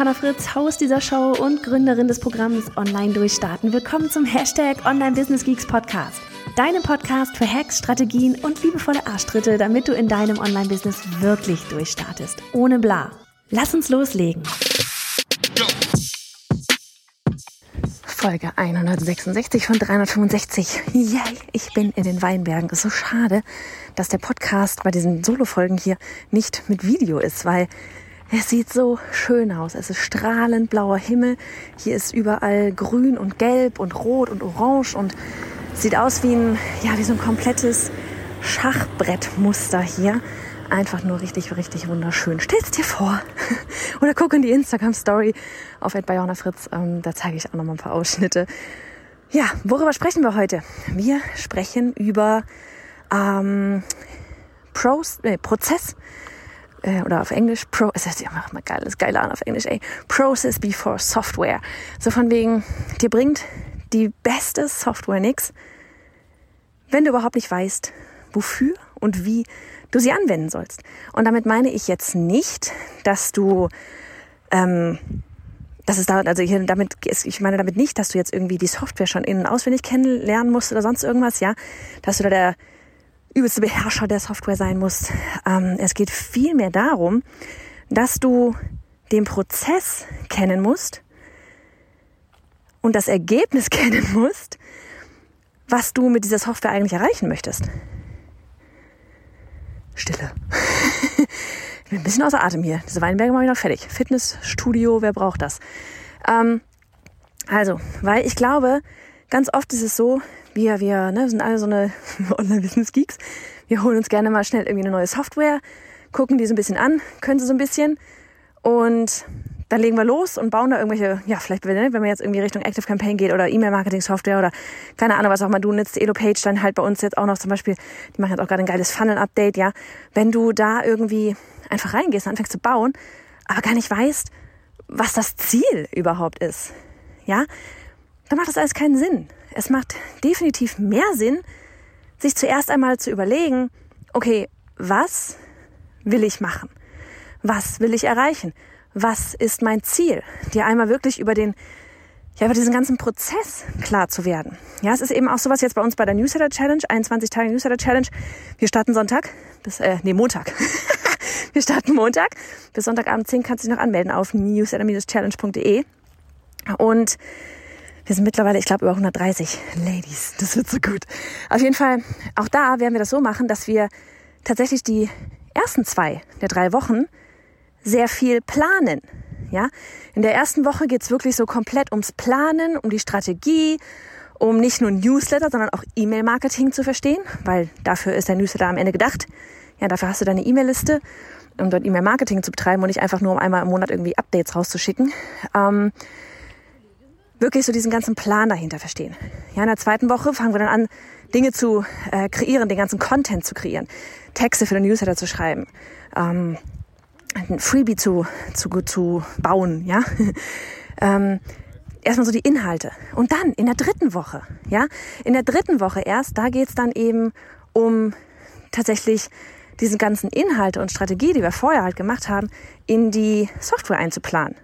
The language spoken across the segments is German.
Johanna Fritz, Haus dieser Show und Gründerin des Programms Online Durchstarten. Willkommen zum Hashtag Online Business Geeks Podcast. Deinem Podcast für Hacks, Strategien und liebevolle Arschtritte, damit du in deinem Online-Business wirklich durchstartest. Ohne bla. Lass uns loslegen. Folge 166 von 365. Yay, ich bin in den Weinbergen. Ist so schade, dass der Podcast bei diesen Solo-Folgen hier nicht mit Video ist, weil es sieht so schön aus. Es ist strahlend blauer Himmel. Hier ist überall grün und gelb und rot und orange und sieht aus wie ein, ja, wie so ein komplettes Schachbrettmuster hier. Einfach nur richtig, richtig wunderschön. Stell's dir vor. Oder guck in die Instagram-Story auf Ed Fritz. Ähm, da zeige ich auch noch mal ein paar Ausschnitte. Ja, worüber sprechen wir heute? Wir sprechen über ähm, Pros, äh, Prozess äh, oder auf Englisch, Pro, es heißt ja immer geil, ist geil an auf Englisch, ey, Process before Software. So von wegen, dir bringt die beste Software nix, wenn du überhaupt nicht weißt, wofür und wie du sie anwenden sollst. Und damit meine ich jetzt nicht, dass du, ähm, das ist da, also hier damit, ich meine damit nicht, dass du jetzt irgendwie die Software schon innen auswendig kennenlernen musst oder sonst irgendwas, ja, dass du da der übelste Beherrscher der Software sein musst. Ähm, es geht vielmehr darum, dass du den Prozess kennen musst und das Ergebnis kennen musst, was du mit dieser Software eigentlich erreichen möchtest. Stille. ich bin ein bisschen außer Atem hier. Diese Weinberge mache ich noch fertig. Fitnessstudio, wer braucht das? Ähm, also, weil ich glaube, ganz oft ist es so, wir, wir ne, sind alle so eine Online-Business-Geeks. Wir holen uns gerne mal schnell irgendwie eine neue Software, gucken die so ein bisschen an, können sie so ein bisschen und dann legen wir los und bauen da irgendwelche, ja, vielleicht, wenn man jetzt irgendwie Richtung Active Campaign geht oder E-Mail-Marketing-Software oder keine Ahnung, was auch mal du nutzt, Elo-Page, dann halt bei uns jetzt auch noch zum Beispiel, die machen jetzt auch gerade ein geiles Funnel-Update, ja. Wenn du da irgendwie einfach reingehst und anfängst zu bauen, aber gar nicht weißt, was das Ziel überhaupt ist, ja, dann macht das alles keinen Sinn. Es macht definitiv mehr Sinn, sich zuerst einmal zu überlegen, okay, was will ich machen? Was will ich erreichen? Was ist mein Ziel? Dir einmal wirklich über den, ja, über diesen ganzen Prozess klar zu werden. Ja, es ist eben auch sowas jetzt bei uns bei der Newsletter Challenge, 21 Tage Newsletter Challenge. Wir starten Sonntag, bis, äh, nee, Montag. Wir starten Montag. Bis Sonntagabend 10 kannst du dich noch anmelden auf newsletter-challenge.de. Und wir sind mittlerweile, ich glaube, über 130 Ladies. Das wird so gut. Auf jeden Fall, auch da werden wir das so machen, dass wir tatsächlich die ersten zwei der drei Wochen sehr viel planen. Ja, in der ersten Woche geht's wirklich so komplett ums Planen, um die Strategie, um nicht nur Newsletter, sondern auch E-Mail-Marketing zu verstehen, weil dafür ist der Newsletter am Ende gedacht. Ja, dafür hast du deine E-Mail-Liste, um dort E-Mail-Marketing zu betreiben und nicht einfach nur um einmal im Monat irgendwie Updates rauszuschicken. Ähm, wirklich so diesen ganzen Plan dahinter verstehen. Ja, in der zweiten Woche fangen wir dann an, Dinge zu äh, kreieren, den ganzen Content zu kreieren, Texte für den Newsletter zu schreiben, ähm, ein Freebie zu, zu, zu bauen, ja. ähm, erstmal so die Inhalte. Und dann in der dritten Woche, ja, in der dritten Woche erst, da geht's dann eben um tatsächlich diese ganzen Inhalte und Strategie, die wir vorher halt gemacht haben, in die Software einzuplanen.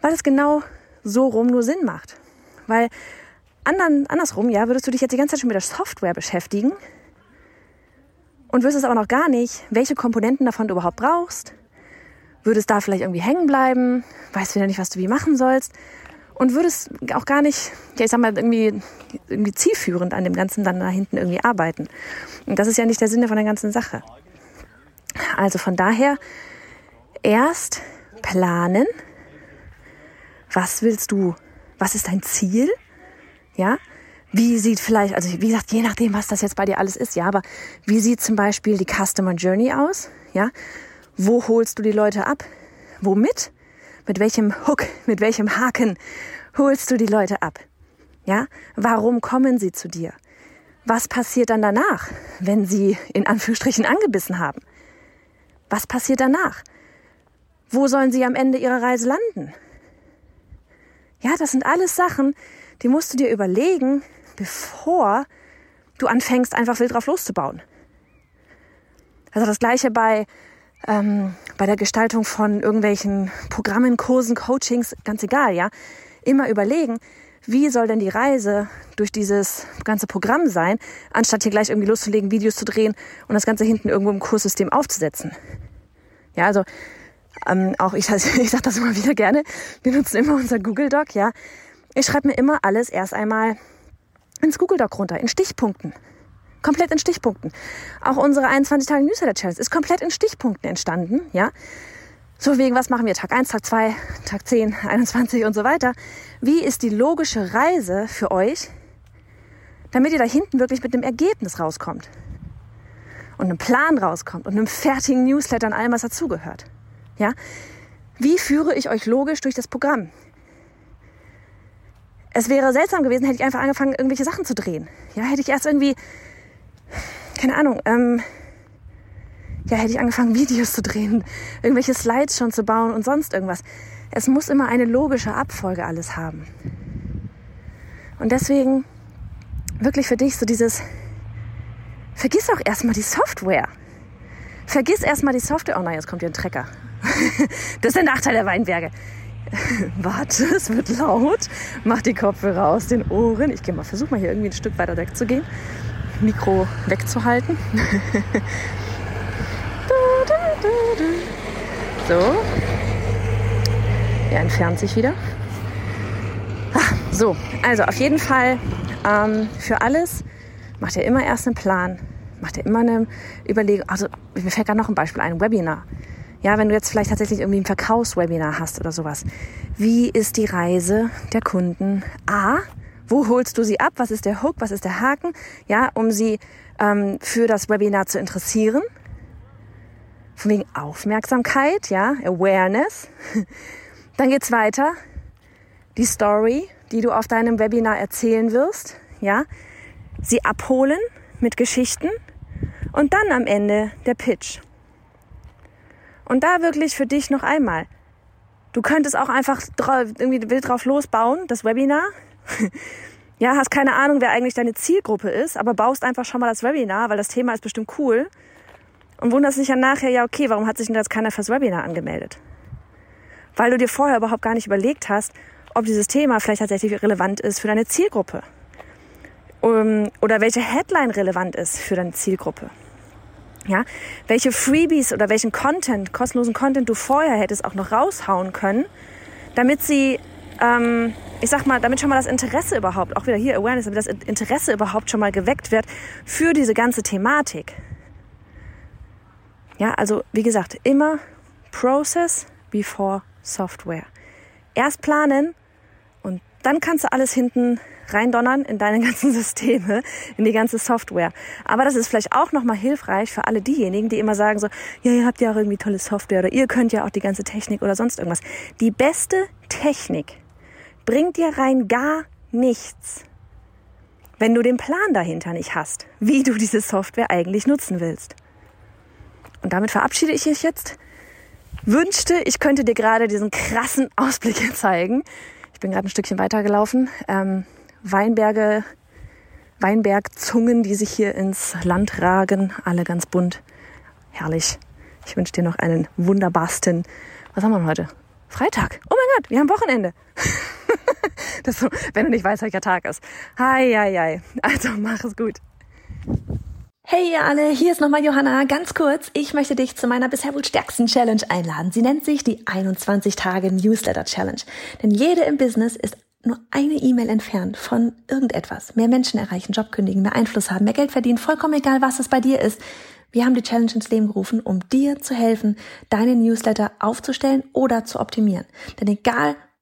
Weil es genau so rum nur Sinn macht. Weil andern, andersrum, ja, würdest du dich jetzt die ganze Zeit schon mit der Software beschäftigen und wüsstest aber noch gar nicht, welche Komponenten davon du überhaupt brauchst, würdest da vielleicht irgendwie hängen bleiben, weißt wieder nicht, was du wie machen sollst und würdest auch gar nicht, ja, ich sag mal, irgendwie, irgendwie zielführend an dem Ganzen dann da hinten irgendwie arbeiten. Und das ist ja nicht der Sinne von der ganzen Sache. Also von daher erst planen, was willst du, was ist dein Ziel? Ja, wie sieht vielleicht, also wie gesagt, je nachdem, was das jetzt bei dir alles ist, ja, aber wie sieht zum Beispiel die Customer Journey aus? Ja, wo holst du die Leute ab? Womit? Mit welchem Hook, mit welchem Haken holst du die Leute ab? Ja? Warum kommen sie zu dir? Was passiert dann danach, wenn sie in Anführungsstrichen angebissen haben? Was passiert danach? Wo sollen sie am Ende ihrer Reise landen? Ja, das sind alles Sachen, die musst du dir überlegen, bevor du anfängst, einfach wild drauf loszubauen. Also das gleiche bei, ähm, bei der Gestaltung von irgendwelchen Programmen, Kursen, Coachings, ganz egal, ja. Immer überlegen, wie soll denn die Reise durch dieses ganze Programm sein, anstatt hier gleich irgendwie loszulegen, Videos zu drehen und das Ganze hinten irgendwo im Kurssystem aufzusetzen. Ja, also ähm, auch ich, ich sage das immer wieder gerne, wir nutzen immer unser Google Doc, ja. Ich schreibe mir immer alles erst einmal ins Google Doc runter, in Stichpunkten. Komplett in Stichpunkten. Auch unsere 21 Tage Newsletter Challenge ist komplett in Stichpunkten entstanden, ja. So wegen, was machen wir Tag 1, Tag 2, Tag 10, 21 und so weiter. Wie ist die logische Reise für euch, damit ihr da hinten wirklich mit einem Ergebnis rauskommt? Und einem Plan rauskommt und einem fertigen Newsletter und allem, was dazugehört. Ja? Wie führe ich euch logisch durch das Programm? Es wäre seltsam gewesen, hätte ich einfach angefangen, irgendwelche Sachen zu drehen. Ja, hätte ich erst irgendwie, keine Ahnung, ähm, ja, hätte ich angefangen, Videos zu drehen, irgendwelche Slides schon zu bauen und sonst irgendwas. Es muss immer eine logische Abfolge alles haben. Und deswegen wirklich für dich so dieses, vergiss auch erstmal die Software. Vergiss erstmal die Software. Oh nein, jetzt kommt hier ein Trecker. das ist der Nachteil der Weinberge. Warte, es wird laut. Mach die Kopfhörer aus den Ohren. Ich gehe mal, versuch mal hier irgendwie ein Stück weiter wegzugehen. Mikro wegzuhalten. so. Er entfernt sich wieder. Ah, so, also auf jeden Fall ähm, für alles macht er immer erst einen Plan, macht er immer eine Überlegung. Also mir fällt gerade noch ein Beispiel ein, Webinar. Ja, wenn du jetzt vielleicht tatsächlich irgendwie ein Verkaufswebinar hast oder sowas. Wie ist die Reise der Kunden? A, wo holst du sie ab? Was ist der Hook? Was ist der Haken? Ja, um sie ähm, für das Webinar zu interessieren. Von wegen Aufmerksamkeit, ja, Awareness. Dann geht's weiter. Die Story, die du auf deinem Webinar erzählen wirst, ja, sie abholen mit Geschichten und dann am Ende der Pitch. Und da wirklich für dich noch einmal. Du könntest auch einfach irgendwie wild drauf losbauen, das Webinar. ja, hast keine Ahnung, wer eigentlich deine Zielgruppe ist, aber baust einfach schon mal das Webinar, weil das Thema ist bestimmt cool. Und wunderst dich dann nachher, ja, okay, warum hat sich denn jetzt keiner fürs Webinar angemeldet? Weil du dir vorher überhaupt gar nicht überlegt hast, ob dieses Thema vielleicht tatsächlich relevant ist für deine Zielgruppe. Oder welche Headline relevant ist für deine Zielgruppe. Ja, welche Freebies oder welchen Content, kostenlosen Content du vorher hättest auch noch raushauen können, damit sie, ähm, ich sag mal, damit schon mal das Interesse überhaupt, auch wieder hier Awareness, damit das Interesse überhaupt schon mal geweckt wird für diese ganze Thematik. Ja, also wie gesagt, immer Process before Software. Erst planen und dann kannst du alles hinten reindonnern in deine ganzen Systeme, in die ganze Software. Aber das ist vielleicht auch nochmal hilfreich für alle diejenigen, die immer sagen so, ja, ihr habt ja auch irgendwie tolle Software oder ihr könnt ja auch die ganze Technik oder sonst irgendwas. Die beste Technik bringt dir rein gar nichts, wenn du den Plan dahinter nicht hast, wie du diese Software eigentlich nutzen willst. Und damit verabschiede ich dich jetzt. Wünschte, ich könnte dir gerade diesen krassen Ausblick zeigen. Ich bin gerade ein Stückchen weitergelaufen. Ähm, Weinberge, Weinbergzungen, die sich hier ins Land ragen, alle ganz bunt. Herrlich. Ich wünsche dir noch einen wunderbarsten, was haben wir heute? Freitag. Oh mein Gott, wir haben Wochenende. das so, wenn du nicht weißt, welcher Tag ist. Hi. Also mach es gut. Hey ihr alle, hier ist nochmal Johanna. Ganz kurz, ich möchte dich zu meiner bisher wohl stärksten Challenge einladen. Sie nennt sich die 21 Tage Newsletter Challenge. Denn jede im Business ist nur eine E-Mail entfernt von irgendetwas. Mehr Menschen erreichen, Job kündigen, mehr Einfluss haben, mehr Geld verdienen, vollkommen egal, was es bei dir ist. Wir haben die Challenge ins Leben gerufen, um dir zu helfen, deine Newsletter aufzustellen oder zu optimieren. Denn egal,